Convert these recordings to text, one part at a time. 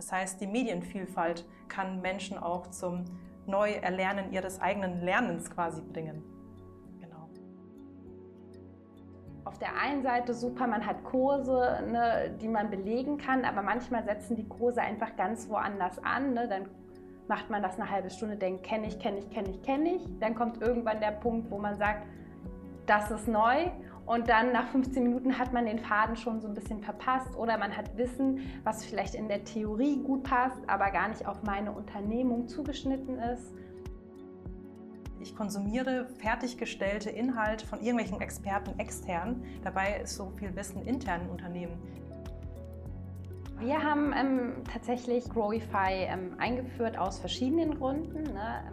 Das heißt, die Medienvielfalt kann Menschen auch zum Neuerlernen ihres eigenen Lernens quasi bringen. Genau. Auf der einen Seite super, man hat Kurse, ne, die man belegen kann, aber manchmal setzen die Kurse einfach ganz woanders an. Ne? Dann macht man das eine halbe Stunde, denkt, kenne ich, kenne ich, kenne ich, kenne ich. Dann kommt irgendwann der Punkt, wo man sagt, das ist neu und dann nach 15 Minuten hat man den Faden schon so ein bisschen verpasst oder man hat Wissen, was vielleicht in der Theorie gut passt, aber gar nicht auf meine Unternehmung zugeschnitten ist. Ich konsumiere fertiggestellte Inhalte von irgendwelchen Experten extern. Dabei ist so viel Wissen intern im Unternehmen. Wir haben ähm, tatsächlich Growify ähm, eingeführt aus verschiedenen Gründen. Ne?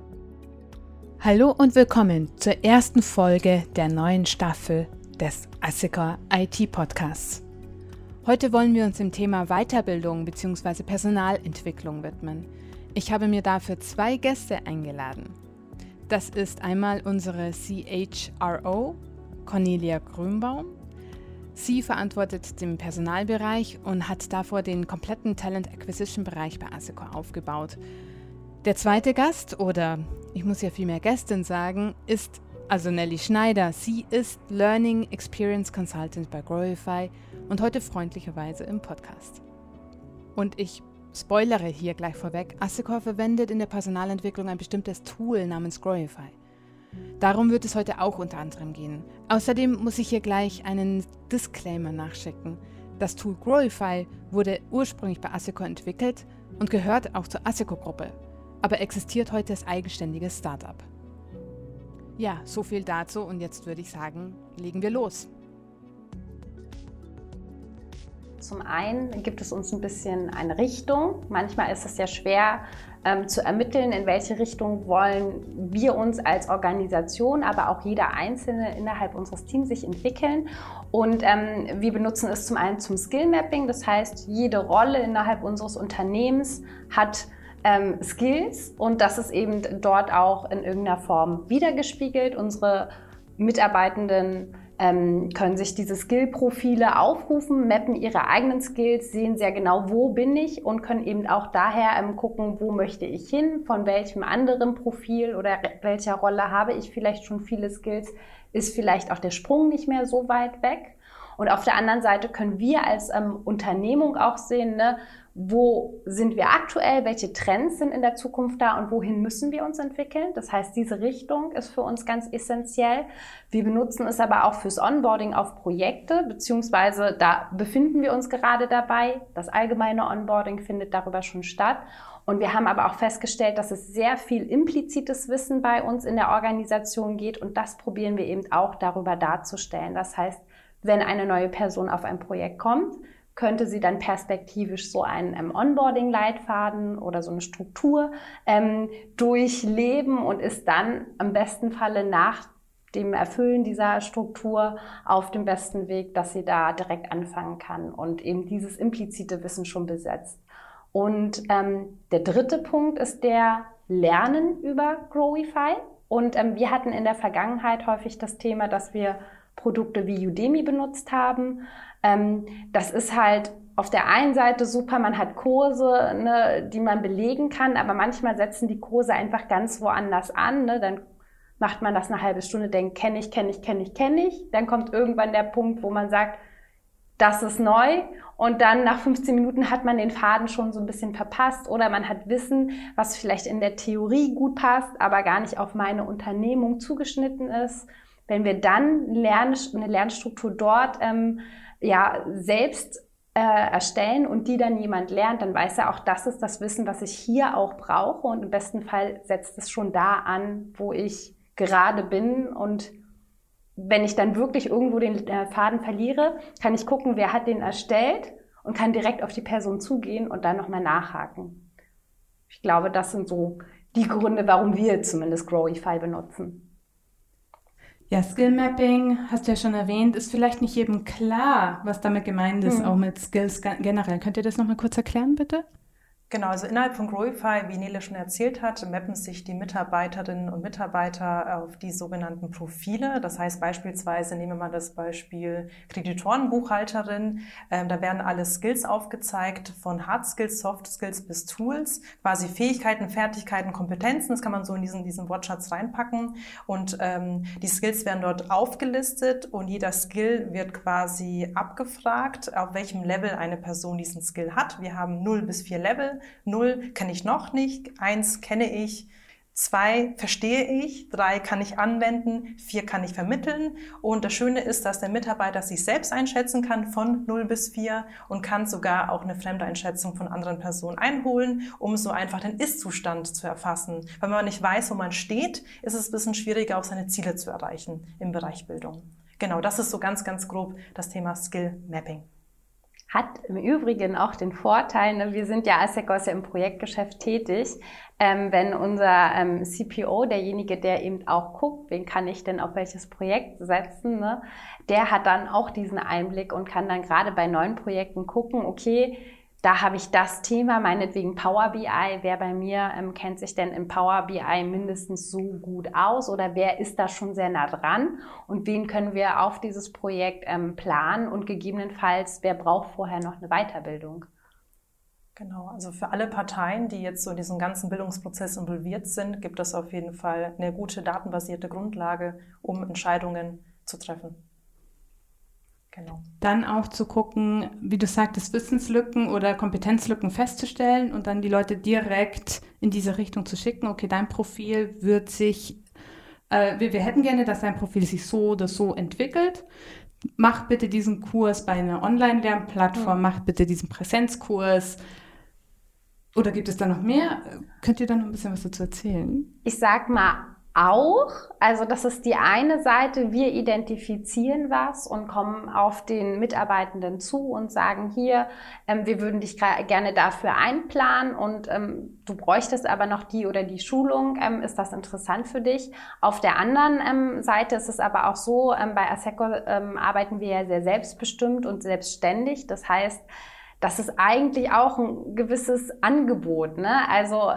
Hallo und willkommen zur ersten Folge der neuen Staffel des ASICA IT Podcasts. Heute wollen wir uns dem Thema Weiterbildung bzw. Personalentwicklung widmen. Ich habe mir dafür zwei Gäste eingeladen. Das ist einmal unsere CHRO, Cornelia Grünbaum. Sie verantwortet den Personalbereich und hat davor den kompletten Talent Acquisition Bereich bei ASICO aufgebaut. Der zweite Gast, oder ich muss ja viel mehr Gästin sagen, ist also Nelly Schneider. Sie ist Learning Experience Consultant bei Growify und heute freundlicherweise im Podcast. Und ich spoilere hier gleich vorweg, Assecor verwendet in der Personalentwicklung ein bestimmtes Tool namens Growify. Darum wird es heute auch unter anderem gehen. Außerdem muss ich hier gleich einen Disclaimer nachschicken. Das Tool Growify wurde ursprünglich bei Assecor entwickelt und gehört auch zur Assecor-Gruppe, aber existiert heute als eigenständiges Startup. Ja, so viel dazu und jetzt würde ich sagen, legen wir los. Zum einen gibt es uns ein bisschen eine Richtung. Manchmal ist es ja schwer ähm, zu ermitteln, in welche Richtung wollen wir uns als Organisation, aber auch jeder Einzelne innerhalb unseres Teams sich entwickeln. Und ähm, wir benutzen es zum einen zum Skill Mapping. Das heißt, jede Rolle innerhalb unseres Unternehmens hat ähm, Skills und das ist eben dort auch in irgendeiner Form wiedergespiegelt. Unsere Mitarbeitenden ähm, können sich diese Skill-Profile aufrufen, mappen ihre eigenen Skills, sehen sehr genau, wo bin ich und können eben auch daher ähm, gucken, wo möchte ich hin, von welchem anderen Profil oder welcher Rolle habe ich vielleicht schon viele Skills, ist vielleicht auch der Sprung nicht mehr so weit weg. Und auf der anderen Seite können wir als ähm, Unternehmung auch sehen, ne, wo sind wir aktuell, welche Trends sind in der Zukunft da und wohin müssen wir uns entwickeln. Das heißt, diese Richtung ist für uns ganz essentiell. Wir benutzen es aber auch fürs Onboarding auf Projekte, beziehungsweise da befinden wir uns gerade dabei. Das allgemeine Onboarding findet darüber schon statt. Und wir haben aber auch festgestellt, dass es sehr viel implizites Wissen bei uns in der Organisation geht und das probieren wir eben auch darüber darzustellen. Das heißt, wenn eine neue Person auf ein Projekt kommt, könnte sie dann perspektivisch so einen ähm, Onboarding-Leitfaden oder so eine Struktur ähm, durchleben und ist dann am besten Falle nach dem Erfüllen dieser Struktur auf dem besten Weg, dass sie da direkt anfangen kann und eben dieses implizite Wissen schon besetzt. Und ähm, der dritte Punkt ist der Lernen über Growify. Und ähm, wir hatten in der Vergangenheit häufig das Thema, dass wir Produkte wie Udemy benutzt haben, ähm, das ist halt auf der einen Seite super, man hat Kurse, ne, die man belegen kann, aber manchmal setzen die Kurse einfach ganz woanders an. Ne? Dann macht man das eine halbe Stunde, denkt, kenne ich, kenne ich, kenne ich, kenne ich. Dann kommt irgendwann der Punkt, wo man sagt, das ist neu. Und dann nach 15 Minuten hat man den Faden schon so ein bisschen verpasst oder man hat Wissen, was vielleicht in der Theorie gut passt, aber gar nicht auf meine Unternehmung zugeschnitten ist. Wenn wir dann Lern eine Lernstruktur dort ähm, ja, selbst äh, erstellen und die dann jemand lernt, dann weiß er auch, das ist das Wissen, was ich hier auch brauche und im besten Fall setzt es schon da an, wo ich gerade bin und wenn ich dann wirklich irgendwo den äh, Faden verliere, kann ich gucken, wer hat den erstellt und kann direkt auf die Person zugehen und dann nochmal nachhaken. Ich glaube, das sind so die Gründe, warum wir zumindest Growify benutzen. Ja, Skill Mapping, hast du ja schon erwähnt, ist vielleicht nicht jedem klar, was damit gemeint ist, hm. auch mit Skills generell. Könnt ihr das nochmal kurz erklären, bitte? Genau, also innerhalb von Growify, wie Nele schon erzählt hat, mappen sich die Mitarbeiterinnen und Mitarbeiter auf die sogenannten Profile. Das heißt beispielsweise, nehmen wir mal das Beispiel Kreditorenbuchhalterin, ähm, da werden alle Skills aufgezeigt, von Hard Skills, Soft Skills bis Tools, quasi Fähigkeiten, Fertigkeiten, Kompetenzen, das kann man so in diesen, diesen Wortschatz reinpacken. Und ähm, die Skills werden dort aufgelistet und jeder Skill wird quasi abgefragt, auf welchem Level eine Person diesen Skill hat. Wir haben 0 bis 4 Level. Null kenne ich noch nicht, eins kenne ich, zwei verstehe ich, drei kann ich anwenden, vier kann ich vermitteln. Und das Schöne ist, dass der Mitarbeiter sich selbst einschätzen kann von 0 bis 4 und kann sogar auch eine Fremdeinschätzung von anderen Personen einholen, um so einfach den Ist-Zustand zu erfassen. Wenn man nicht weiß, wo man steht, ist es ein bisschen schwieriger, auch seine Ziele zu erreichen im Bereich Bildung. Genau, das ist so ganz, ganz grob das Thema Skill Mapping. Hat im Übrigen auch den Vorteil, ne, wir sind ja als ja im Projektgeschäft tätig, ähm, wenn unser ähm, CPO, derjenige, der eben auch guckt, wen kann ich denn auf welches Projekt setzen, ne, der hat dann auch diesen Einblick und kann dann gerade bei neuen Projekten gucken, okay, da habe ich das Thema, meinetwegen Power BI. Wer bei mir ähm, kennt sich denn im Power BI mindestens so gut aus oder wer ist da schon sehr nah dran und wen können wir auf dieses Projekt ähm, planen und gegebenenfalls, wer braucht vorher noch eine Weiterbildung? Genau, also für alle Parteien, die jetzt so in diesem ganzen Bildungsprozess involviert sind, gibt es auf jeden Fall eine gute datenbasierte Grundlage, um Entscheidungen zu treffen. Genau. Dann auch zu gucken, wie du sagtest, Wissenslücken oder Kompetenzlücken festzustellen und dann die Leute direkt in diese Richtung zu schicken. Okay, dein Profil wird sich, äh, wir, wir hätten gerne, dass dein Profil sich so oder so entwickelt. Mach bitte diesen Kurs bei einer Online-Lernplattform, mhm. mach bitte diesen Präsenzkurs. Oder gibt es da noch mehr? Könnt ihr da noch ein bisschen was dazu erzählen? Ich sag mal, auch. Also das ist die eine Seite, wir identifizieren was und kommen auf den Mitarbeitenden zu und sagen hier, ähm, wir würden dich gerne dafür einplanen und ähm, du bräuchtest aber noch die oder die Schulung, ähm, ist das interessant für dich? Auf der anderen ähm, Seite ist es aber auch so, ähm, bei ASECO ähm, arbeiten wir ja sehr selbstbestimmt und selbstständig. Das heißt, das ist eigentlich auch ein gewisses Angebot. Ne? Also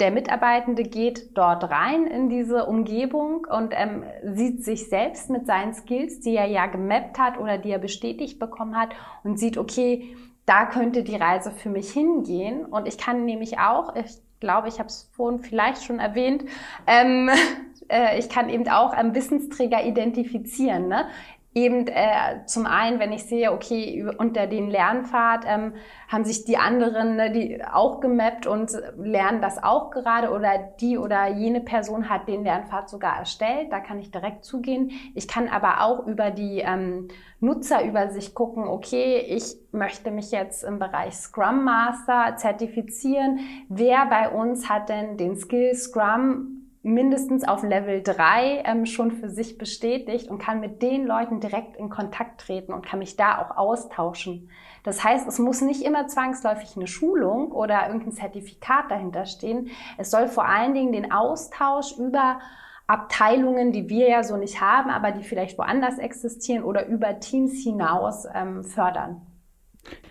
der Mitarbeitende geht dort rein in diese Umgebung und ähm, sieht sich selbst mit seinen Skills, die er ja gemappt hat oder die er bestätigt bekommen hat und sieht, okay, da könnte die Reise für mich hingehen. Und ich kann nämlich auch, ich glaube, ich habe es vorhin vielleicht schon erwähnt, ähm, äh, ich kann eben auch ähm, Wissensträger identifizieren. Ne? Eben äh, zum einen, wenn ich sehe, okay, unter den Lernpfad ähm, haben sich die anderen ne, die auch gemappt und lernen das auch gerade oder die oder jene Person hat den Lernpfad sogar erstellt, da kann ich direkt zugehen. Ich kann aber auch über die ähm, Nutzerübersicht gucken, okay, ich möchte mich jetzt im Bereich Scrum Master zertifizieren. Wer bei uns hat denn den Skill Scrum mindestens auf Level 3 ähm, schon für sich bestätigt und kann mit den Leuten direkt in Kontakt treten und kann mich da auch austauschen. Das heißt, es muss nicht immer zwangsläufig eine Schulung oder irgendein Zertifikat dahinter stehen. Es soll vor allen Dingen den Austausch über Abteilungen, die wir ja so nicht haben, aber die vielleicht woanders existieren oder über Teams hinaus ähm, fördern.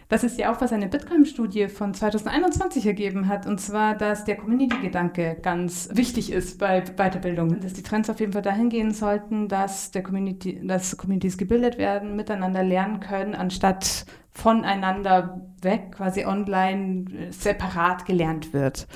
Das ist ja auch, was eine Bitcoin-Studie von 2021 ergeben hat, und zwar, dass der Community-Gedanke ganz wichtig ist bei Weiterbildung. Dass die Trends auf jeden Fall dahin gehen sollten, dass, der Community, dass Communities gebildet werden, miteinander lernen können, anstatt voneinander weg, quasi online separat gelernt wird.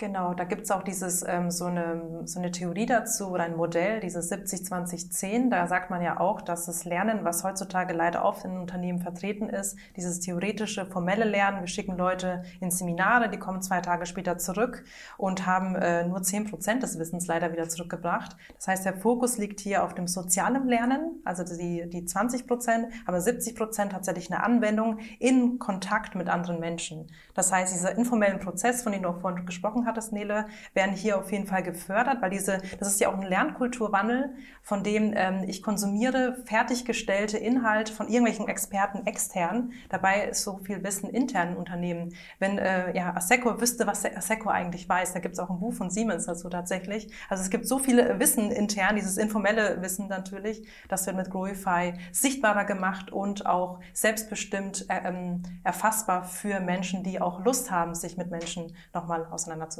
Genau, da gibt's auch dieses ähm, so, eine, so eine Theorie dazu oder ein Modell, dieses 70-20-10. Da sagt man ja auch, dass das Lernen, was heutzutage leider oft in Unternehmen vertreten ist, dieses theoretische, formelle Lernen, wir schicken Leute in Seminare, die kommen zwei Tage später zurück und haben äh, nur 10 Prozent des Wissens leider wieder zurückgebracht. Das heißt, der Fokus liegt hier auf dem sozialen Lernen, also die, die 20 Prozent, aber 70 Prozent tatsächlich eine Anwendung in Kontakt mit anderen Menschen. Das heißt, dieser informellen Prozess, von dem du auch vorhin gesprochen hast, hattest, Nele, werden hier auf jeden Fall gefördert, weil diese, das ist ja auch ein Lernkulturwandel, von dem ähm, ich konsumiere fertiggestellte Inhalte von irgendwelchen Experten extern. Dabei ist so viel Wissen intern im Unternehmen. Wenn äh, ja, Asseco wüsste, was Asseco eigentlich weiß, da gibt es auch ein Buch von Siemens dazu tatsächlich. Also es gibt so viele Wissen intern, dieses informelle Wissen natürlich, das wird mit Growify sichtbarer gemacht und auch selbstbestimmt äh, ähm, erfassbar für Menschen, die auch Lust haben, sich mit Menschen nochmal auseinanderzusetzen.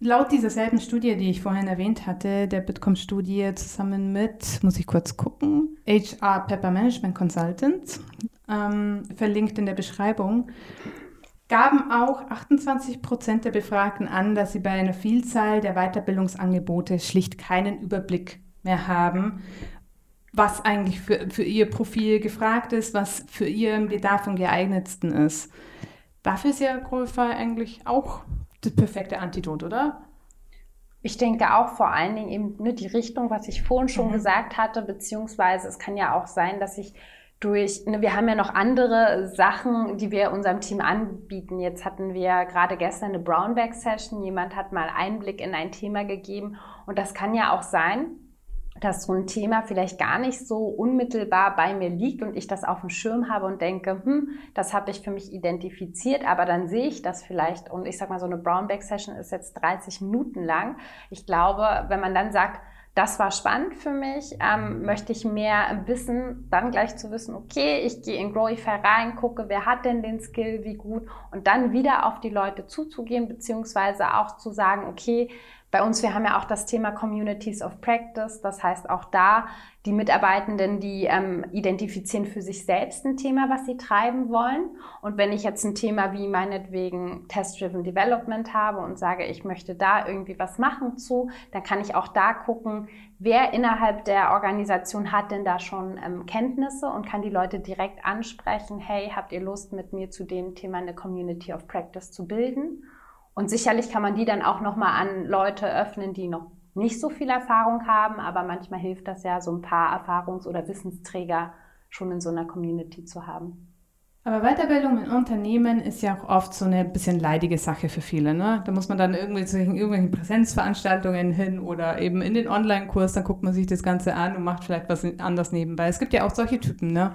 Laut dieser selben Studie, die ich vorhin erwähnt hatte, der Bitkom-Studie zusammen mit, muss ich kurz gucken, HR Pepper Management Consultants, ähm, verlinkt in der Beschreibung, gaben auch 28 Prozent der Befragten an, dass sie bei einer Vielzahl der Weiterbildungsangebote schlicht keinen Überblick mehr haben, was eigentlich für, für ihr Profil gefragt ist, was für ihren Bedarf am geeignetsten ist. Dafür ist ja Growify eigentlich auch das perfekte Antidot, oder? Ich denke auch vor allen Dingen eben ne, die Richtung, was ich vorhin schon mhm. gesagt hatte, beziehungsweise es kann ja auch sein, dass ich durch, ne, wir haben ja noch andere Sachen, die wir unserem Team anbieten. Jetzt hatten wir gerade gestern eine Brownback-Session. Jemand hat mal Einblick in ein Thema gegeben. Und das kann ja auch sein, dass so ein Thema vielleicht gar nicht so unmittelbar bei mir liegt und ich das auf dem Schirm habe und denke, hm, das habe ich für mich identifiziert, aber dann sehe ich das vielleicht und ich sage mal, so eine Brownback-Session ist jetzt 30 Minuten lang. Ich glaube, wenn man dann sagt, das war spannend für mich, ähm, möchte ich mehr wissen, dann gleich zu wissen, okay, ich gehe in Growify rein, gucke, wer hat denn den Skill, wie gut und dann wieder auf die Leute zuzugehen, beziehungsweise auch zu sagen, okay, bei uns, wir haben ja auch das Thema Communities of Practice. Das heißt, auch da die Mitarbeitenden, die ähm, identifizieren für sich selbst ein Thema, was sie treiben wollen. Und wenn ich jetzt ein Thema wie meinetwegen Test-Driven Development habe und sage, ich möchte da irgendwie was machen zu, dann kann ich auch da gucken, wer innerhalb der Organisation hat denn da schon ähm, Kenntnisse und kann die Leute direkt ansprechen, hey, habt ihr Lust mit mir zu dem Thema eine Community of Practice zu bilden? Und sicherlich kann man die dann auch nochmal an Leute öffnen, die noch nicht so viel Erfahrung haben, aber manchmal hilft das ja, so ein paar Erfahrungs- oder Wissensträger schon in so einer Community zu haben. Aber Weiterbildung in Unternehmen ist ja auch oft so eine bisschen leidige Sache für viele. Ne? Da muss man dann irgendwie zu irgendwelchen Präsenzveranstaltungen hin oder eben in den Online-Kurs, dann guckt man sich das Ganze an und macht vielleicht was anders nebenbei. Es gibt ja auch solche Typen. Ne?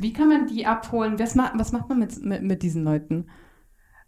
Wie kann man die abholen? Was, macht, was macht man mit, mit, mit diesen Leuten?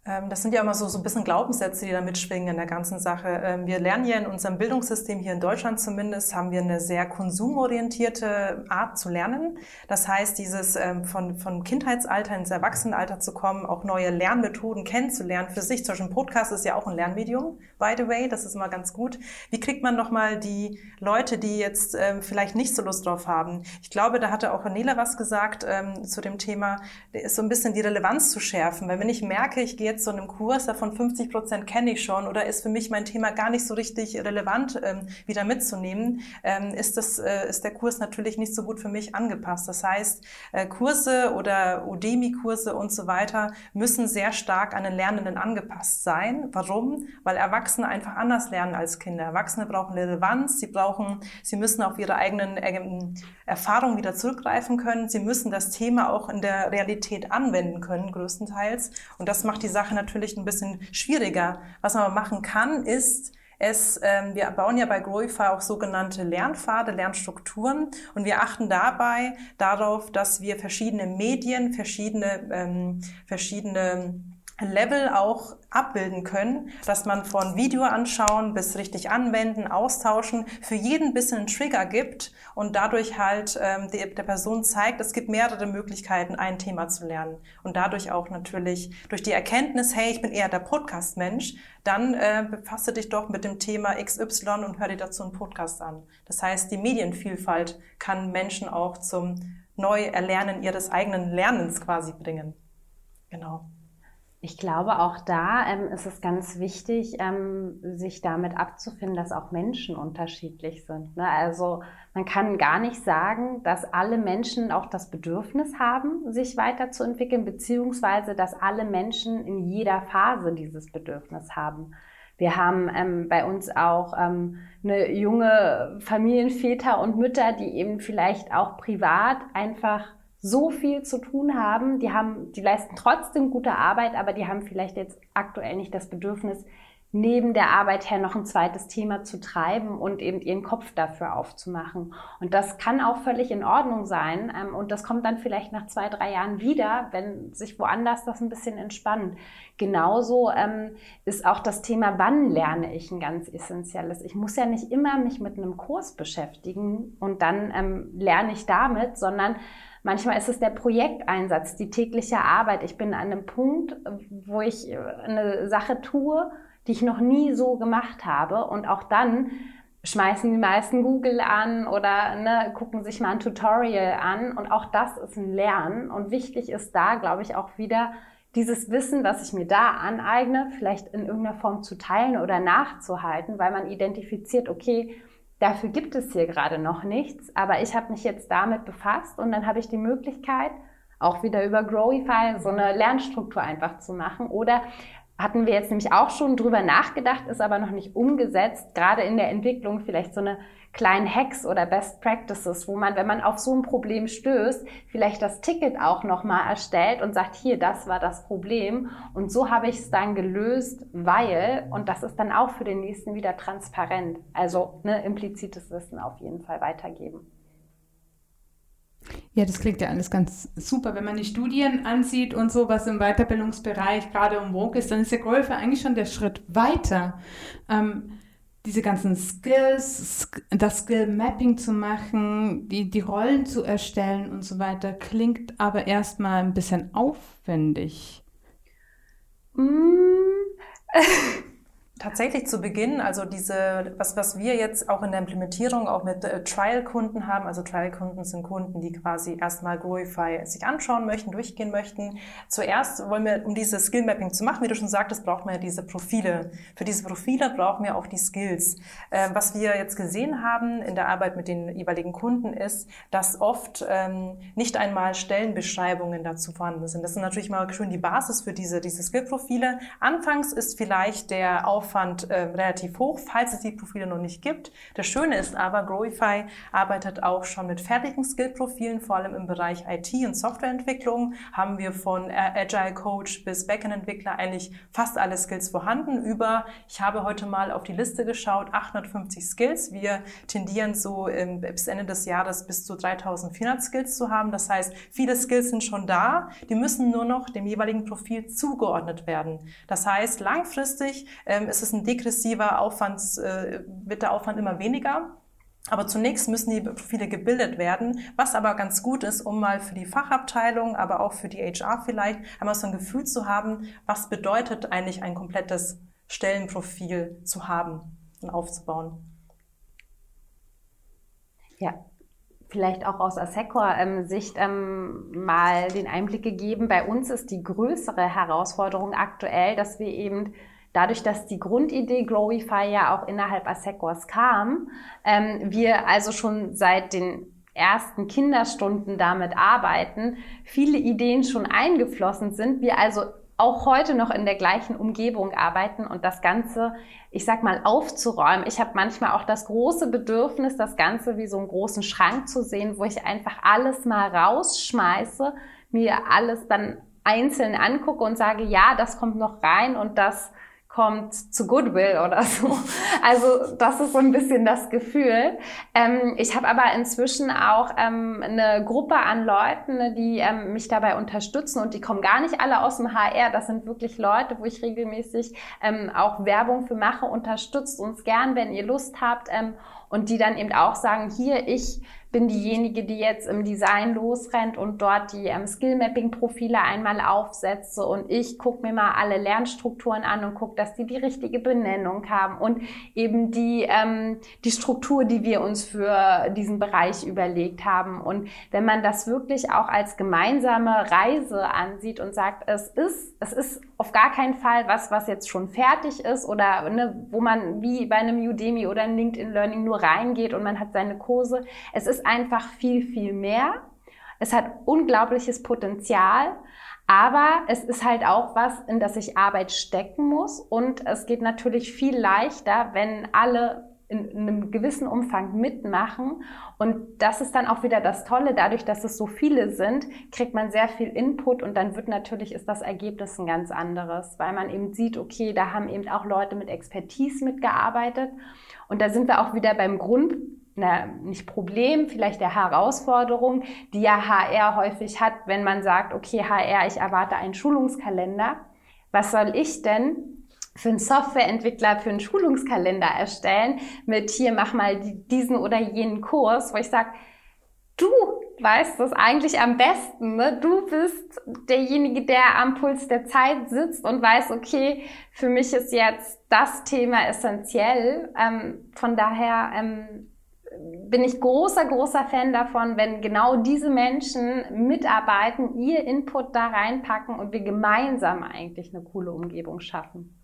Ähm, das sind ja immer so, so ein bisschen Glaubenssätze, die da mitschwingen in der ganzen Sache. Ähm, wir lernen ja in unserem Bildungssystem hier in Deutschland zumindest, haben wir eine sehr konsumorientierte Art zu lernen. Das heißt, dieses ähm, von, von Kindheitsalter ins Erwachsenenalter zu kommen, auch neue Lernmethoden kennenzulernen für sich. Zum Beispiel ein Podcast ist ja auch ein Lernmedium, by the way, das ist immer ganz gut. Wie kriegt man nochmal die Leute, die jetzt vielleicht nicht so Lust drauf haben? Ich glaube, da hatte auch Nela was gesagt zu dem Thema, ist so ein bisschen die Relevanz zu schärfen. Weil wenn ich merke, ich gehe jetzt so einem Kurs, davon 50 Prozent kenne ich schon oder ist für mich mein Thema gar nicht so richtig relevant ähm, wieder mitzunehmen, ähm, ist, das, äh, ist der Kurs natürlich nicht so gut für mich angepasst. Das heißt, äh, Kurse oder Udemy-Kurse und so weiter müssen sehr stark an den Lernenden angepasst sein. Warum? Weil Erwachsene einfach anders lernen als Kinder. Erwachsene brauchen Relevanz, sie brauchen, sie müssen auf ihre eigenen ähm, Erfahrungen wieder zurückgreifen können. Sie müssen das Thema auch in der Realität anwenden können, größtenteils. Und das macht die Sache Sache natürlich ein bisschen schwieriger. Was man machen kann, ist, es, ähm, wir bauen ja bei Growify auch sogenannte Lernpfade, Lernstrukturen und wir achten dabei darauf, dass wir verschiedene Medien, verschiedene, ähm, verschiedene Level auch abbilden können, dass man von Video anschauen bis richtig anwenden, austauschen, für jeden ein bisschen einen Trigger gibt und dadurch halt ähm, der, der Person zeigt, es gibt mehrere Möglichkeiten, ein Thema zu lernen. Und dadurch auch natürlich durch die Erkenntnis, hey, ich bin eher der Podcast-Mensch, dann äh, befasse dich doch mit dem Thema XY und hör dir dazu einen Podcast an. Das heißt, die Medienvielfalt kann Menschen auch zum Neuerlernen ihres eigenen Lernens quasi bringen. Genau. Ich glaube, auch da ähm, ist es ganz wichtig, ähm, sich damit abzufinden, dass auch Menschen unterschiedlich sind. Ne? Also man kann gar nicht sagen, dass alle Menschen auch das Bedürfnis haben, sich weiterzuentwickeln, beziehungsweise dass alle Menschen in jeder Phase dieses Bedürfnis haben. Wir haben ähm, bei uns auch ähm, eine junge Familienväter und Mütter, die eben vielleicht auch privat einfach so viel zu tun haben. Die haben, die leisten trotzdem gute Arbeit, aber die haben vielleicht jetzt aktuell nicht das Bedürfnis, neben der Arbeit her noch ein zweites Thema zu treiben und eben ihren Kopf dafür aufzumachen. Und das kann auch völlig in Ordnung sein. Ähm, und das kommt dann vielleicht nach zwei, drei Jahren wieder, wenn sich woanders das ein bisschen entspannt. Genauso ähm, ist auch das Thema, wann lerne ich ein ganz essentielles. Ich muss ja nicht immer mich mit einem Kurs beschäftigen und dann ähm, lerne ich damit, sondern Manchmal ist es der Projekteinsatz, die tägliche Arbeit. Ich bin an einem Punkt, wo ich eine Sache tue, die ich noch nie so gemacht habe. Und auch dann schmeißen die meisten Google an oder ne, gucken sich mal ein Tutorial an. Und auch das ist ein Lernen. Und wichtig ist da, glaube ich, auch wieder dieses Wissen, was ich mir da aneigne, vielleicht in irgendeiner Form zu teilen oder nachzuhalten, weil man identifiziert, okay, dafür gibt es hier gerade noch nichts, aber ich habe mich jetzt damit befasst und dann habe ich die Möglichkeit, auch wieder über Growify so eine Lernstruktur einfach zu machen. Oder hatten wir jetzt nämlich auch schon drüber nachgedacht, ist aber noch nicht umgesetzt, gerade in der Entwicklung vielleicht so eine kleinen Hacks oder Best Practices, wo man, wenn man auf so ein Problem stößt, vielleicht das Ticket auch nochmal erstellt und sagt, hier, das war das Problem und so habe ich es dann gelöst, weil, und das ist dann auch für den nächsten wieder transparent, also ne, implizites Wissen auf jeden Fall weitergeben. Ja, das klingt ja alles ganz super. Wenn man die Studien ansieht und so, was im Weiterbildungsbereich gerade um Vogue ist, dann ist der Golf eigentlich schon der Schritt weiter. Ähm, diese ganzen Skills, das Skill-Mapping zu machen, die, die Rollen zu erstellen und so weiter, klingt aber erstmal ein bisschen aufwendig. Mm. Tatsächlich zu Beginn, also diese, was, was wir jetzt auch in der Implementierung auch mit äh, Trial-Kunden haben, also Trial-Kunden sind Kunden, die quasi erstmal Growify sich anschauen möchten, durchgehen möchten. Zuerst wollen wir, um dieses Skill-Mapping zu machen, wie du schon sagtest, braucht man ja diese Profile. Für diese Profile brauchen wir auch die Skills. Äh, was wir jetzt gesehen haben in der Arbeit mit den jeweiligen Kunden ist, dass oft ähm, nicht einmal Stellenbeschreibungen dazu vorhanden sind. Das ist natürlich mal schön die Basis für diese, diese Skill-Profile. Anfangs ist vielleicht der Aufwand Aufwand äh, relativ hoch, falls es die Profile noch nicht gibt. Das Schöne ist aber, Growify arbeitet auch schon mit fertigen Skill-Profilen, vor allem im Bereich IT und Softwareentwicklung haben wir von äh, Agile Coach bis Backend-Entwickler eigentlich fast alle Skills vorhanden. Über, ich habe heute mal auf die Liste geschaut, 850 Skills. Wir tendieren so ähm, bis Ende des Jahres bis zu 3400 Skills zu haben. Das heißt, viele Skills sind schon da. Die müssen nur noch dem jeweiligen Profil zugeordnet werden. Das heißt, langfristig ähm, ist es ein degressiver Aufwand, äh, wird der Aufwand immer weniger. Aber zunächst müssen die Profile gebildet werden, was aber ganz gut ist, um mal für die Fachabteilung, aber auch für die HR vielleicht einmal so ein Gefühl zu haben, was bedeutet eigentlich ein komplettes Stellenprofil zu haben und aufzubauen. Ja, vielleicht auch aus Assecor-Sicht ähm, mal den Einblick gegeben. Bei uns ist die größere Herausforderung aktuell, dass wir eben Dadurch, dass die Grundidee Growify ja auch innerhalb Assecors kam, ähm, wir also schon seit den ersten Kinderstunden damit arbeiten, viele Ideen schon eingeflossen sind, wir also auch heute noch in der gleichen Umgebung arbeiten und das Ganze, ich sag mal, aufzuräumen. Ich habe manchmal auch das große Bedürfnis, das Ganze wie so einen großen Schrank zu sehen, wo ich einfach alles mal rausschmeiße, mir alles dann einzeln angucke und sage, ja, das kommt noch rein und das kommt zu Goodwill oder so. Also das ist so ein bisschen das Gefühl. Ähm, ich habe aber inzwischen auch ähm, eine Gruppe an Leuten, ne, die ähm, mich dabei unterstützen und die kommen gar nicht alle aus dem HR. Das sind wirklich Leute, wo ich regelmäßig ähm, auch Werbung für mache. Unterstützt uns gern, wenn ihr Lust habt. Ähm, und die dann eben auch sagen, hier, ich bin diejenige, die jetzt im Design losrennt und dort die ähm, Skill-Mapping-Profile einmal aufsetze und ich gucke mir mal alle Lernstrukturen an und gucke, dass die die richtige Benennung haben und eben die, ähm, die Struktur, die wir uns für diesen Bereich überlegt haben. Und wenn man das wirklich auch als gemeinsame Reise ansieht und sagt, es ist, es ist auf gar keinen Fall was, was jetzt schon fertig ist oder ne, wo man wie bei einem Udemy oder einem LinkedIn Learning nur reingeht und man hat seine Kurse. Es ist einfach viel, viel mehr. Es hat unglaubliches Potenzial, aber es ist halt auch was, in das ich Arbeit stecken muss und es geht natürlich viel leichter, wenn alle in, in einem gewissen Umfang mitmachen. Und das ist dann auch wieder das Tolle. Dadurch, dass es so viele sind, kriegt man sehr viel Input und dann wird natürlich ist das Ergebnis ein ganz anderes, weil man eben sieht, okay, da haben eben auch Leute mit Expertise mitgearbeitet. Und da sind wir auch wieder beim Grund, na, nicht Problem, vielleicht der Herausforderung, die ja HR häufig hat, wenn man sagt, okay, HR, ich erwarte einen Schulungskalender. Was soll ich denn für einen Softwareentwickler für einen Schulungskalender erstellen mit hier mach mal diesen oder jenen Kurs, wo ich sage, du weißt das eigentlich am besten. Ne? Du bist derjenige, der am Puls der Zeit sitzt und weiß, okay, für mich ist jetzt das Thema essentiell. Ähm, von daher ähm, bin ich großer, großer Fan davon, wenn genau diese Menschen mitarbeiten, ihr Input da reinpacken und wir gemeinsam eigentlich eine coole Umgebung schaffen.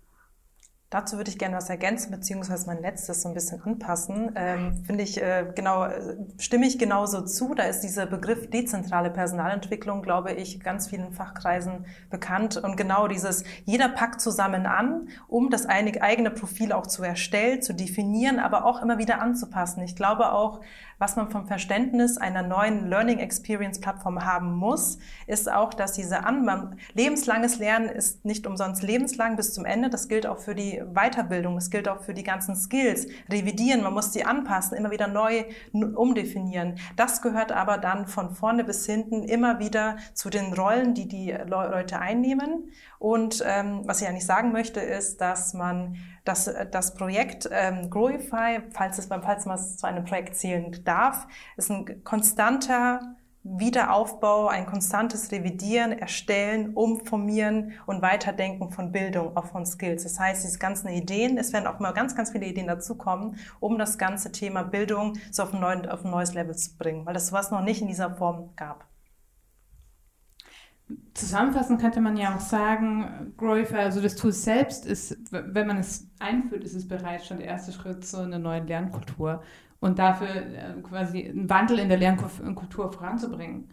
Dazu würde ich gerne was ergänzen, beziehungsweise mein letztes so ein bisschen anpassen. Ähm, Finde ich äh, genau, äh, stimme ich genauso zu. Da ist dieser Begriff dezentrale Personalentwicklung, glaube ich, ganz vielen Fachkreisen bekannt. Und genau dieses, jeder packt zusammen an, um das eigene Profil auch zu erstellen, zu definieren, aber auch immer wieder anzupassen. Ich glaube auch, was man vom Verständnis einer neuen Learning Experience Plattform haben muss, ist auch, dass diese An lebenslanges Lernen ist nicht umsonst lebenslang bis zum Ende. Das gilt auch für die Weiterbildung, das gilt auch für die ganzen Skills. Revidieren, man muss sie anpassen, immer wieder neu umdefinieren. Das gehört aber dann von vorne bis hinten immer wieder zu den Rollen, die die Leute einnehmen. Und ähm, was ich eigentlich sagen möchte, ist, dass man das, das Projekt ähm, Growify, falls, es, falls man es zu einem Projekt zählen darf, ist ein konstanter Wiederaufbau, ein konstantes Revidieren, Erstellen, Umformieren und Weiterdenken von Bildung, auch von Skills. Das heißt, diese ganzen Ideen, es werden auch mal ganz, ganz viele Ideen dazukommen, um das ganze Thema Bildung so auf ein, neues Level zu bringen, weil es sowas noch nicht in dieser Form gab. Zusammenfassend könnte man ja auch sagen, Growify, also das Tool selbst ist, wenn man es einführt, ist es bereits schon der erste Schritt zu einer neuen Lernkultur und dafür äh, quasi einen Wandel in der Lernkultur voranzubringen.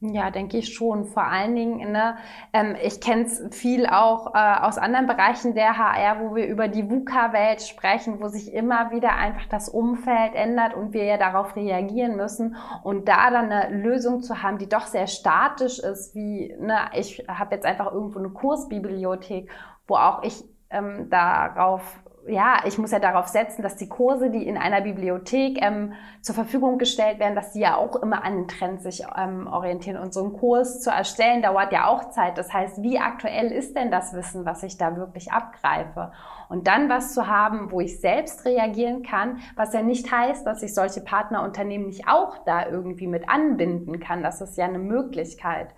Ja, denke ich schon. Vor allen Dingen, ne, ähm, ich kenne es viel auch äh, aus anderen Bereichen der HR, wo wir über die VUCA-Welt sprechen, wo sich immer wieder einfach das Umfeld ändert und wir ja darauf reagieren müssen. Und da dann eine Lösung zu haben, die doch sehr statisch ist, wie ne, ich habe jetzt einfach irgendwo eine Kursbibliothek, wo auch ich ähm, darauf ja, ich muss ja darauf setzen, dass die Kurse, die in einer Bibliothek ähm, zur Verfügung gestellt werden, dass die ja auch immer an den Trends sich ähm, orientieren. Und so einen Kurs zu erstellen, dauert ja auch Zeit. Das heißt, wie aktuell ist denn das Wissen, was ich da wirklich abgreife? Und dann was zu haben, wo ich selbst reagieren kann, was ja nicht heißt, dass ich solche Partnerunternehmen nicht auch da irgendwie mit anbinden kann. Das ist ja eine Möglichkeit.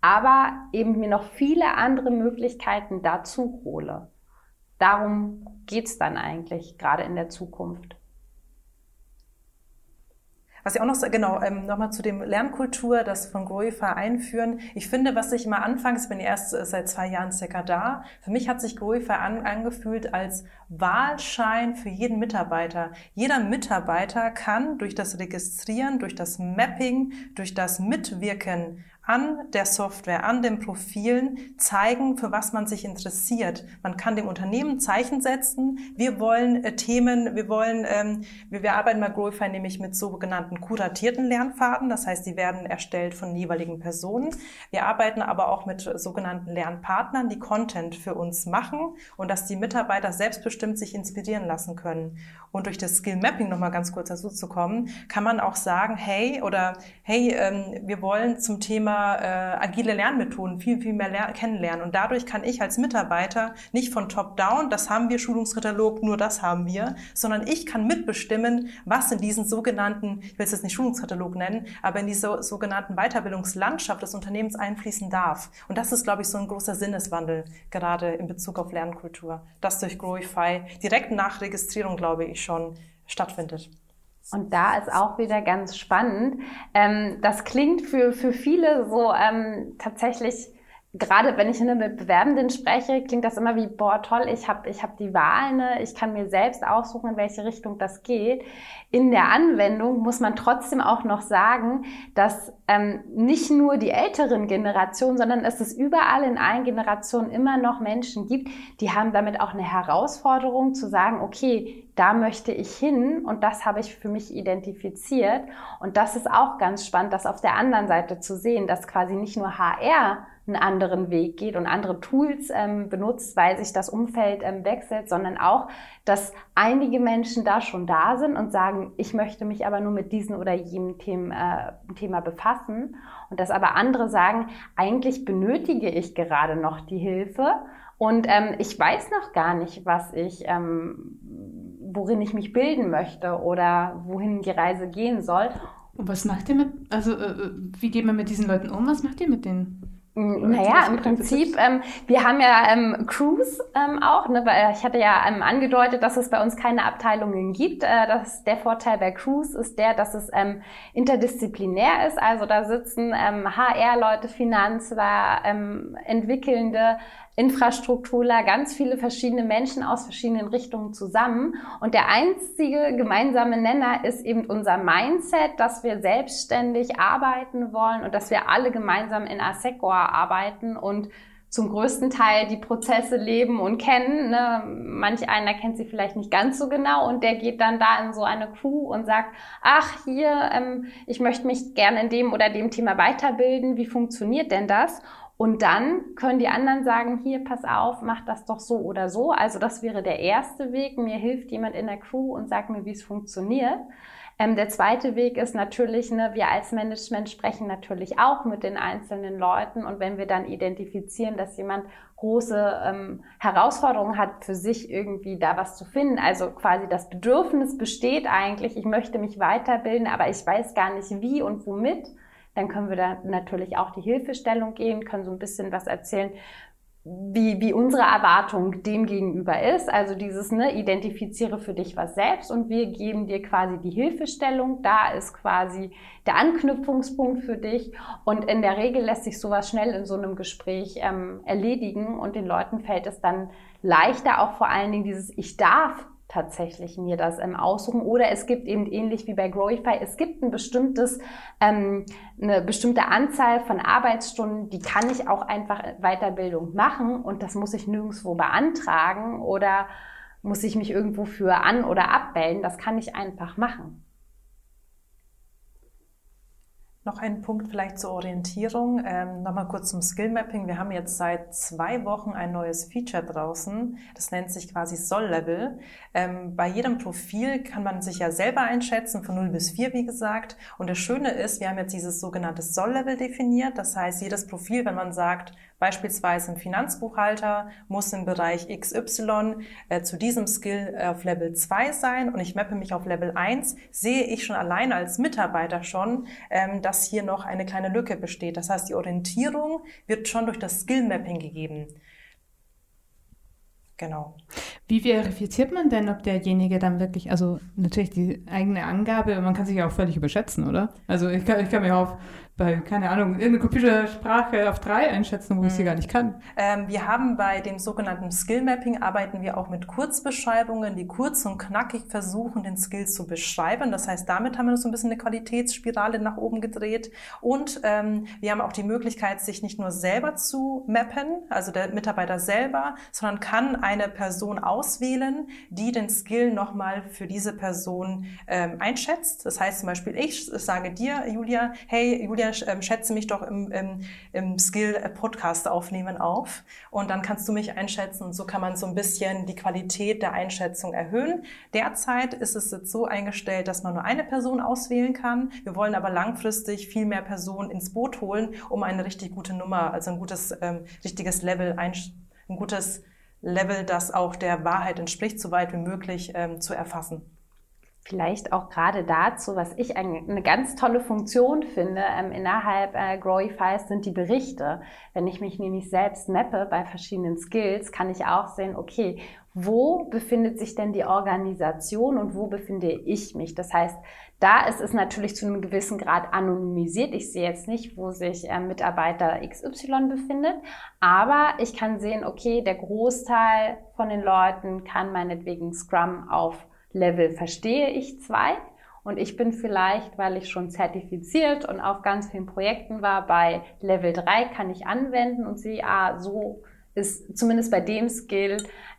Aber eben mir noch viele andere Möglichkeiten dazu hole. Darum geht es dann eigentlich gerade in der Zukunft. Was ich auch noch, genau, ähm, nochmal zu dem Lernkultur, das von Groifa einführen. Ich finde, was sich mal anfangs, ich bin erst äh, seit zwei Jahren circa da, für mich hat sich Groifa an, angefühlt als Wahlschein für jeden Mitarbeiter. Jeder Mitarbeiter kann durch das Registrieren, durch das Mapping, durch das Mitwirken an der Software, an den Profilen zeigen, für was man sich interessiert. Man kann dem Unternehmen Zeichen setzen. Wir wollen äh, Themen, wir wollen, ähm, wir, wir arbeiten bei Growify nämlich mit sogenannten kuratierten Lernpfaden. Das heißt, die werden erstellt von jeweiligen Personen. Wir arbeiten aber auch mit sogenannten Lernpartnern, die Content für uns machen und dass die Mitarbeiter selbstbestimmt sich inspirieren lassen können. Und durch das Skill Mapping nochmal ganz kurz dazu zu kommen, kann man auch sagen, hey, oder hey, ähm, wir wollen zum Thema äh, agile Lernmethoden viel, viel mehr kennenlernen. Und dadurch kann ich als Mitarbeiter nicht von top-down, das haben wir, Schulungskatalog, nur das haben wir, sondern ich kann mitbestimmen, was in diesen sogenannten, ich will es jetzt nicht Schulungskatalog nennen, aber in diese sogenannten Weiterbildungslandschaft des Unternehmens einfließen darf. Und das ist, glaube ich, so ein großer Sinneswandel, gerade in Bezug auf Lernkultur, das durch Growify direkt nach Registrierung, glaube ich, schon stattfindet. Und da ist auch wieder ganz spannend. Ähm, das klingt für, für viele so ähm, tatsächlich gerade wenn ich mit Bewerbenden spreche, klingt das immer wie, boah, toll, ich habe ich hab die Wahl, ne? ich kann mir selbst aussuchen, in welche Richtung das geht. In der Anwendung muss man trotzdem auch noch sagen, dass ähm, nicht nur die älteren Generationen, sondern es ist überall in allen Generationen immer noch Menschen gibt, die haben damit auch eine Herausforderung zu sagen, okay, da möchte ich hin und das habe ich für mich identifiziert. Und das ist auch ganz spannend, das auf der anderen Seite zu sehen, dass quasi nicht nur HR einen anderen Weg geht und andere Tools ähm, benutzt, weil sich das Umfeld ähm, wechselt, sondern auch, dass einige Menschen da schon da sind und sagen, ich möchte mich aber nur mit diesem oder jenem Thema, äh, Thema befassen und dass aber andere sagen, eigentlich benötige ich gerade noch die Hilfe und ähm, ich weiß noch gar nicht, was ich, ähm, worin ich mich bilden möchte oder wohin die Reise gehen soll. Und was macht ihr mit, also äh, äh wie geht man mit diesen Leuten um? Was macht ihr mit denen? Naja, im Prinzip, ähm, wir haben ja ähm, Crews ähm, auch, ne, weil ich hatte ja ähm, angedeutet, dass es bei uns keine Abteilungen gibt. Äh, das, der Vorteil bei Crews ist der, dass es ähm, interdisziplinär ist. Also da sitzen ähm, HR-Leute, Finanzler, ähm, Entwickelnde, Infrastrukturler, ganz viele verschiedene Menschen aus verschiedenen Richtungen zusammen. Und der einzige gemeinsame Nenner ist eben unser Mindset, dass wir selbstständig arbeiten wollen und dass wir alle gemeinsam in Asecor arbeiten und zum größten Teil die Prozesse leben und kennen. Ne? Manch einer kennt sie vielleicht nicht ganz so genau und der geht dann da in so eine Crew und sagt, ach hier, ähm, ich möchte mich gerne in dem oder dem Thema weiterbilden. Wie funktioniert denn das? Und dann können die anderen sagen, hier, pass auf, mach das doch so oder so. Also das wäre der erste Weg. Mir hilft jemand in der Crew und sagt mir, wie es funktioniert. Ähm, der zweite Weg ist natürlich, ne, wir als Management sprechen natürlich auch mit den einzelnen Leuten. Und wenn wir dann identifizieren, dass jemand große ähm, Herausforderungen hat, für sich irgendwie da was zu finden, also quasi das Bedürfnis besteht eigentlich, ich möchte mich weiterbilden, aber ich weiß gar nicht wie und womit, dann können wir da natürlich auch die Hilfestellung geben, können so ein bisschen was erzählen, wie, wie unsere Erwartung dem gegenüber ist. Also dieses, ne, identifiziere für dich was selbst und wir geben dir quasi die Hilfestellung. Da ist quasi der Anknüpfungspunkt für dich. Und in der Regel lässt sich sowas schnell in so einem Gespräch ähm, erledigen und den Leuten fällt es dann leichter, auch vor allen Dingen dieses Ich darf tatsächlich mir das ähm, aussuchen. Oder es gibt eben ähnlich wie bei Growify, es gibt ein bestimmtes, ähm, eine bestimmte Anzahl von Arbeitsstunden, die kann ich auch einfach Weiterbildung machen und das muss ich nirgendwo beantragen oder muss ich mich irgendwo für an- oder abmelden. Das kann ich einfach machen. Noch ein Punkt vielleicht zur Orientierung. Ähm, Nochmal kurz zum Skill Mapping. Wir haben jetzt seit zwei Wochen ein neues Feature draußen. Das nennt sich quasi Soll-Level. Ähm, bei jedem Profil kann man sich ja selber einschätzen, von 0 bis 4, wie gesagt. Und das Schöne ist, wir haben jetzt dieses sogenannte Soll-Level definiert. Das heißt, jedes Profil, wenn man sagt, Beispielsweise ein Finanzbuchhalter muss im Bereich XY äh, zu diesem Skill auf Level 2 sein und ich mappe mich auf Level 1, sehe ich schon allein als Mitarbeiter schon, ähm, dass hier noch eine kleine Lücke besteht. Das heißt, die Orientierung wird schon durch das Skill Mapping gegeben. Genau. Wie verifiziert man denn, ob derjenige dann wirklich, also natürlich die eigene Angabe, man kann sich ja auch völlig überschätzen, oder? Also ich kann, ich kann mir auf bei, keine Ahnung, irgendeine Computersprache auf drei einschätzen, wo ich sie mhm. gar nicht kann. Ähm, wir haben bei dem sogenannten Skill Mapping arbeiten wir auch mit Kurzbeschreibungen, die kurz und knackig versuchen, den Skill zu beschreiben. Das heißt, damit haben wir so ein bisschen eine Qualitätsspirale nach oben gedreht. Und ähm, wir haben auch die Möglichkeit, sich nicht nur selber zu mappen, also der Mitarbeiter selber, sondern kann eine Person auswählen, die den Skill nochmal für diese Person ähm, einschätzt. Das heißt zum Beispiel, ich sage dir, Julia, hey, Julia, Julia, ähm, schätze mich doch im, im, im Skill-Podcast aufnehmen auf und dann kannst du mich einschätzen so kann man so ein bisschen die Qualität der Einschätzung erhöhen. Derzeit ist es jetzt so eingestellt, dass man nur eine Person auswählen kann. Wir wollen aber langfristig viel mehr Personen ins Boot holen, um eine richtig gute Nummer, also ein gutes, ähm, richtiges Level, ein, ein gutes Level, das auch der Wahrheit entspricht, so weit wie möglich ähm, zu erfassen. Vielleicht auch gerade dazu, was ich eine ganz tolle Funktion finde ähm, innerhalb äh, Growify sind die Berichte. Wenn ich mich nämlich selbst mappe bei verschiedenen Skills, kann ich auch sehen, okay, wo befindet sich denn die Organisation und wo befinde ich mich? Das heißt, da ist es natürlich zu einem gewissen Grad anonymisiert. Ich sehe jetzt nicht, wo sich äh, Mitarbeiter XY befindet, aber ich kann sehen, okay, der Großteil von den Leuten kann meinetwegen Scrum auf Level verstehe ich zwei. Und ich bin vielleicht, weil ich schon zertifiziert und auf ganz vielen Projekten war, bei Level 3 kann ich anwenden und sehe, ah, so ist zumindest bei dem Skill,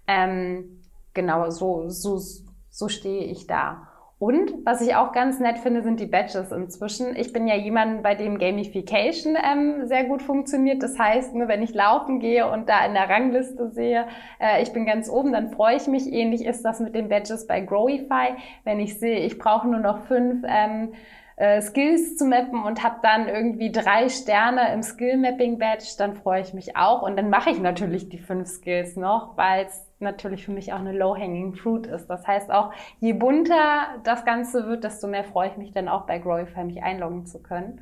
ähm, genau, so, so, so stehe ich da. Und was ich auch ganz nett finde, sind die Badges inzwischen. Ich bin ja jemand, bei dem Gamification ähm, sehr gut funktioniert. Das heißt, ne, wenn ich laufen gehe und da in der Rangliste sehe, äh, ich bin ganz oben, dann freue ich mich. Ähnlich ist das mit den Badges bei Growify. Wenn ich sehe, ich brauche nur noch fünf ähm, äh, Skills zu mappen und habe dann irgendwie drei Sterne im Skill Mapping Badge, dann freue ich mich auch. Und dann mache ich natürlich die fünf Skills noch, weil es natürlich für mich auch eine Low-Hanging Fruit ist. Das heißt auch, je bunter das Ganze wird, desto mehr freue ich mich dann auch bei Growify mich einloggen zu können.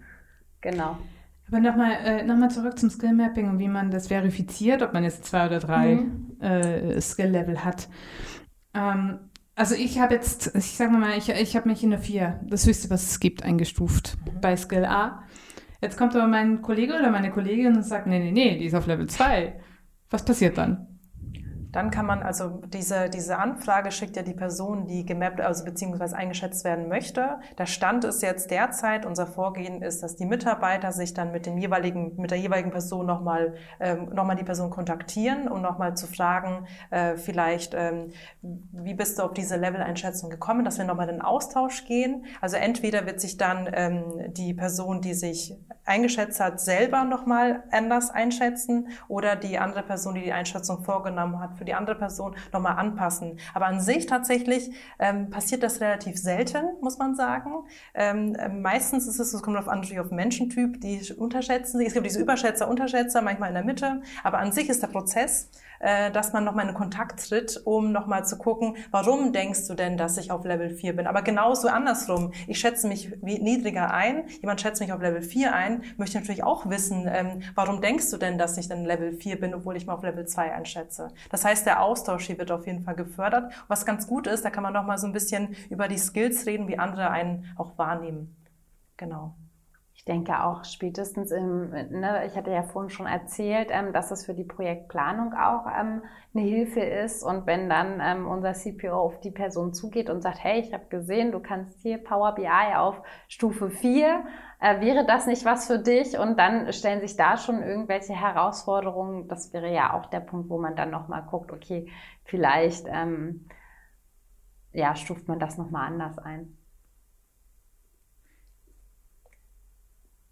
Genau. Aber nochmal äh, noch zurück zum Skill Mapping und wie man das verifiziert, ob man jetzt zwei oder drei mhm. äh, Skill-Level hat. Ähm, also ich habe jetzt, ich sage mal, ich, ich habe mich in der 4, das höchste, was es gibt, eingestuft mhm. bei Skill A. Jetzt kommt aber mein Kollege oder meine Kollegin und sagt, nee, nee, nee, die ist auf Level 2. Was passiert dann? Dann kann man also diese, diese Anfrage schickt ja die Person, die gemappt, also beziehungsweise eingeschätzt werden möchte. Der Stand ist jetzt derzeit, unser Vorgehen ist, dass die Mitarbeiter sich dann mit dem jeweiligen, mit der jeweiligen Person nochmal, ähm, nochmal die Person kontaktieren und nochmal zu fragen, äh, vielleicht, ähm, wie bist du auf diese Level-Einschätzung gekommen, dass wir nochmal in den Austausch gehen. Also entweder wird sich dann ähm, die Person, die sich eingeschätzt hat, selber nochmal anders einschätzen oder die andere Person, die die Einschätzung vorgenommen hat, für die andere Person nochmal anpassen. Aber an sich tatsächlich ähm, passiert das relativ selten, muss man sagen. Ähm, meistens ist es, es kommt auf natürlich auf Menschentyp, die unterschätzen sich. Es gibt diese Überschätzer, Unterschätzer, manchmal in der Mitte. Aber an sich ist der Prozess äh, dass man nochmal in Kontakt tritt, um nochmal zu gucken, warum denkst du denn, dass ich auf Level 4 bin? Aber genauso andersrum. Ich schätze mich niedriger ein, jemand schätzt mich auf Level 4 ein, möchte natürlich auch wissen, ähm, warum denkst du denn, dass ich dann Level 4 bin, obwohl ich mal auf Level 2 einschätze? Das heißt, der Austausch hier wird auf jeden Fall gefördert. Was ganz gut ist, da kann man nochmal so ein bisschen über die Skills reden, wie andere einen auch wahrnehmen. Genau. Ich denke auch spätestens im, ne, ich hatte ja vorhin schon erzählt, ähm, dass es für die Projektplanung auch ähm, eine Hilfe ist. Und wenn dann ähm, unser CPO auf die Person zugeht und sagt, hey, ich habe gesehen, du kannst hier Power BI auf Stufe 4, äh, wäre das nicht was für dich? Und dann stellen sich da schon irgendwelche Herausforderungen. Das wäre ja auch der Punkt, wo man dann nochmal guckt, okay, vielleicht ähm, ja, stuft man das nochmal anders ein.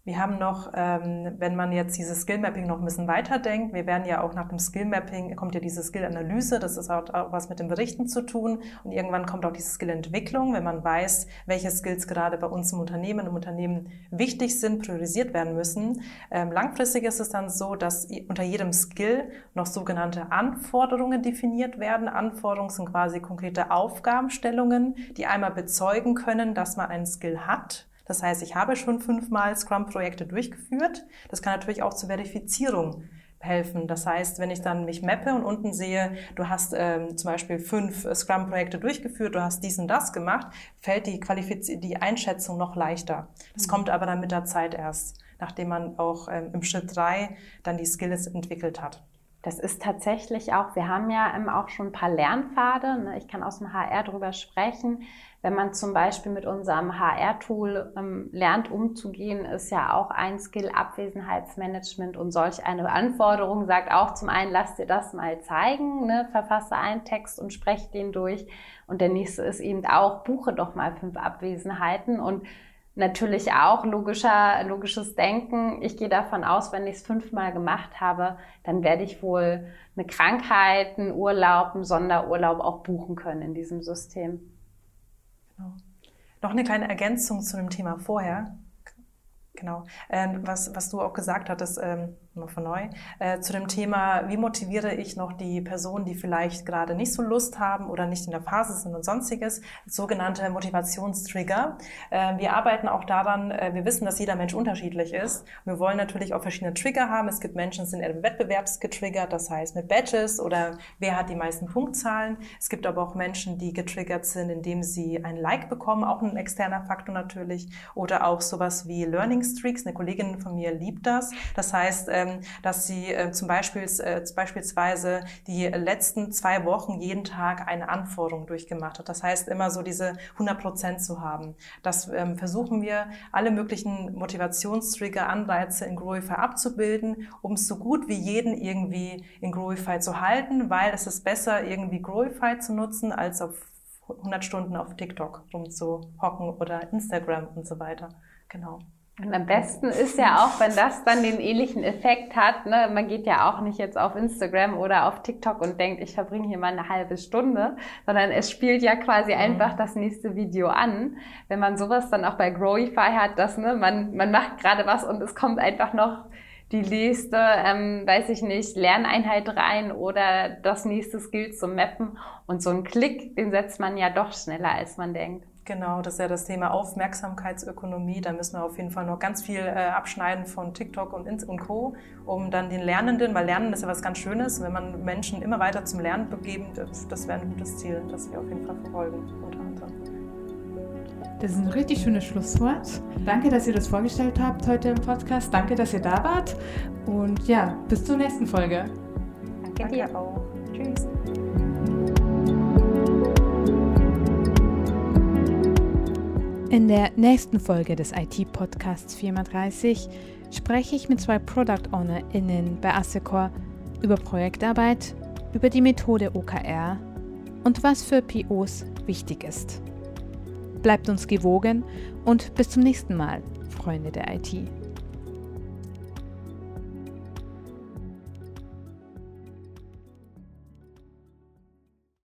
Wir haben noch, ähm, wenn man jetzt dieses Skill Mapping noch ein bisschen weiterdenkt, wir werden ja auch nach dem Skill Mapping, kommt ja diese Skill Analyse, das ist auch, was mit dem Berichten zu tun und irgendwann kommt auch diese Skill Entwicklung, wenn man weiß, welche Skills gerade bei uns im Unternehmen, im Unternehmen wichtig sind, priorisiert werden müssen. Ähm, langfristig ist es dann so, dass unter jedem Skill noch sogenannte Anforderungen definiert werden. Anforderungen sind quasi konkrete Aufgabenstellungen, die einmal bezeugen können, dass man einen Skill hat das heißt, ich habe schon fünfmal Scrum-Projekte durchgeführt. Das kann natürlich auch zur Verifizierung helfen. Das heißt, wenn ich dann mich mappe und unten sehe, du hast ähm, zum Beispiel fünf Scrum-Projekte durchgeführt, du hast dies und das gemacht, fällt die, Qualifiz die Einschätzung noch leichter. Das mhm. kommt aber dann mit der Zeit erst, nachdem man auch ähm, im Schritt drei dann die Skills entwickelt hat. Das ist tatsächlich auch, wir haben ja ähm, auch schon ein paar Lernpfade. Ne? Ich kann aus dem HR drüber sprechen. Wenn man zum Beispiel mit unserem HR-Tool ähm, lernt, umzugehen, ist ja auch ein Skill Abwesenheitsmanagement und solch eine Anforderung sagt auch zum einen, lass dir das mal zeigen, ne? verfasse einen Text und spreche den durch. Und der nächste ist eben auch, buche doch mal fünf Abwesenheiten und natürlich auch logischer, logisches Denken. Ich gehe davon aus, wenn ich es fünfmal gemacht habe, dann werde ich wohl eine Krankheit, einen Urlaub, einen Sonderurlaub auch buchen können in diesem System. Noch eine kleine Ergänzung zu dem Thema vorher. Genau. Ähm, was, was du auch gesagt hattest, ähm, Immer von neu. Äh, zu dem Thema, wie motiviere ich noch die Personen, die vielleicht gerade nicht so Lust haben oder nicht in der Phase sind und sonstiges, sogenannte Motivationstrigger. Äh, wir arbeiten auch daran, äh, wir wissen, dass jeder Mensch unterschiedlich ist. Wir wollen natürlich auch verschiedene Trigger haben. Es gibt Menschen, die sind eher wettbewerbsgetriggert, das heißt mit Badges oder wer hat die meisten Punktzahlen. Es gibt aber auch Menschen, die getriggert sind, indem sie ein Like bekommen, auch ein externer Faktor natürlich. Oder auch sowas wie Learning Streaks. Eine Kollegin von mir liebt das. Das heißt, äh, dass sie äh, zum Beispiel äh, beispielsweise die letzten zwei Wochen jeden Tag eine Anforderung durchgemacht hat. Das heißt, immer so diese 100 Prozent zu haben. Das ähm, versuchen wir, alle möglichen Motivationstrigger, Anreize in Growify abzubilden, um es so gut wie jeden irgendwie in Growify zu halten, weil es ist besser, irgendwie Growify zu nutzen, als auf 100 Stunden auf TikTok rumzuhocken oder Instagram und so weiter. Genau. Und am besten ist ja auch, wenn das dann den ähnlichen Effekt hat. Ne? Man geht ja auch nicht jetzt auf Instagram oder auf TikTok und denkt, ich verbringe hier mal eine halbe Stunde, sondern es spielt ja quasi mhm. einfach das nächste Video an. Wenn man sowas dann auch bei Growify hat, dass ne, man, man macht gerade was und es kommt einfach noch die nächste, ähm, weiß ich nicht, Lerneinheit rein oder das nächste Skill zum Mappen. Und so ein Klick, den setzt man ja doch schneller, als man denkt. Genau, das ist ja das Thema Aufmerksamkeitsökonomie. Da müssen wir auf jeden Fall noch ganz viel äh, abschneiden von TikTok und, und Co., um dann den Lernenden, weil Lernen ist ja was ganz Schönes, wenn man Menschen immer weiter zum Lernen begeben, das, das wäre ein gutes Ziel, das wir auf jeden Fall verfolgen unter anderem. Das ist ein richtig schönes Schlusswort. Danke, dass ihr das vorgestellt habt heute im Podcast. Danke, dass ihr da wart. Und ja, bis zur nächsten Folge. Danke, Danke dir auch. Tschüss. In der nächsten Folge des IT-Podcasts 34 spreche ich mit zwei Product OwnerInnen bei Assecor über Projektarbeit, über die Methode OKR und was für POs wichtig ist. Bleibt uns gewogen und bis zum nächsten Mal, Freunde der IT.